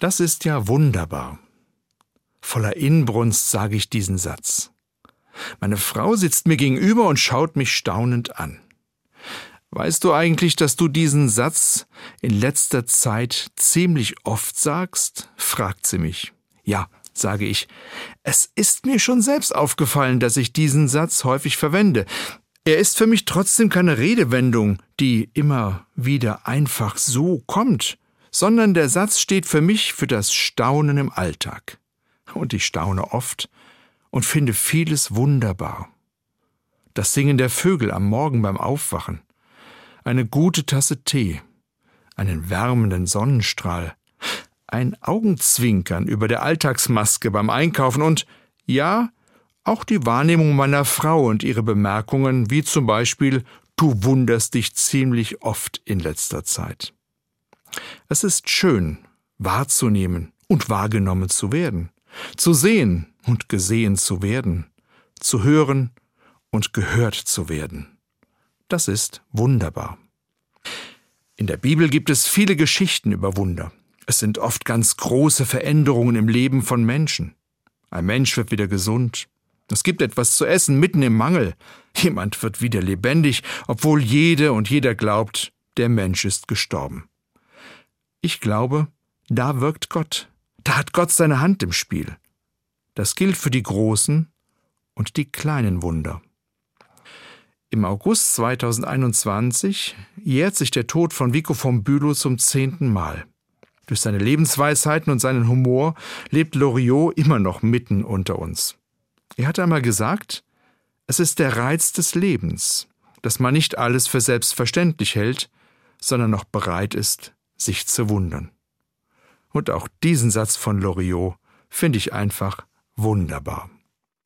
Das ist ja wunderbar. Voller Inbrunst sage ich diesen Satz. Meine Frau sitzt mir gegenüber und schaut mich staunend an. Weißt du eigentlich, dass du diesen Satz in letzter Zeit ziemlich oft sagst? fragt sie mich. Ja, sage ich. Es ist mir schon selbst aufgefallen, dass ich diesen Satz häufig verwende. Er ist für mich trotzdem keine Redewendung, die immer wieder einfach so kommt, sondern der Satz steht für mich für das Staunen im Alltag. Und ich staune oft und finde vieles wunderbar. Das Singen der Vögel am Morgen beim Aufwachen, eine gute Tasse Tee, einen wärmenden Sonnenstrahl, ein Augenzwinkern über der Alltagsmaske beim Einkaufen und, ja, auch die Wahrnehmung meiner Frau und ihre Bemerkungen, wie zum Beispiel, du wunderst dich ziemlich oft in letzter Zeit. Es ist schön, wahrzunehmen und wahrgenommen zu werden, zu sehen und gesehen zu werden, zu hören und gehört zu werden. Das ist wunderbar. In der Bibel gibt es viele Geschichten über Wunder. Es sind oft ganz große Veränderungen im Leben von Menschen. Ein Mensch wird wieder gesund. Es gibt etwas zu essen mitten im Mangel. Jemand wird wieder lebendig, obwohl jede und jeder glaubt, der Mensch ist gestorben. Ich glaube, da wirkt Gott. Da hat Gott seine Hand im Spiel. Das gilt für die großen und die kleinen Wunder. Im August 2021 jährt sich der Tod von Vico von Bülow zum zehnten Mal. Durch seine Lebensweisheiten und seinen Humor lebt Loriot immer noch mitten unter uns. Er hat einmal gesagt, es ist der Reiz des Lebens, dass man nicht alles für selbstverständlich hält, sondern noch bereit ist, sich zu wundern. Und auch diesen Satz von Loriot finde ich einfach wunderbar.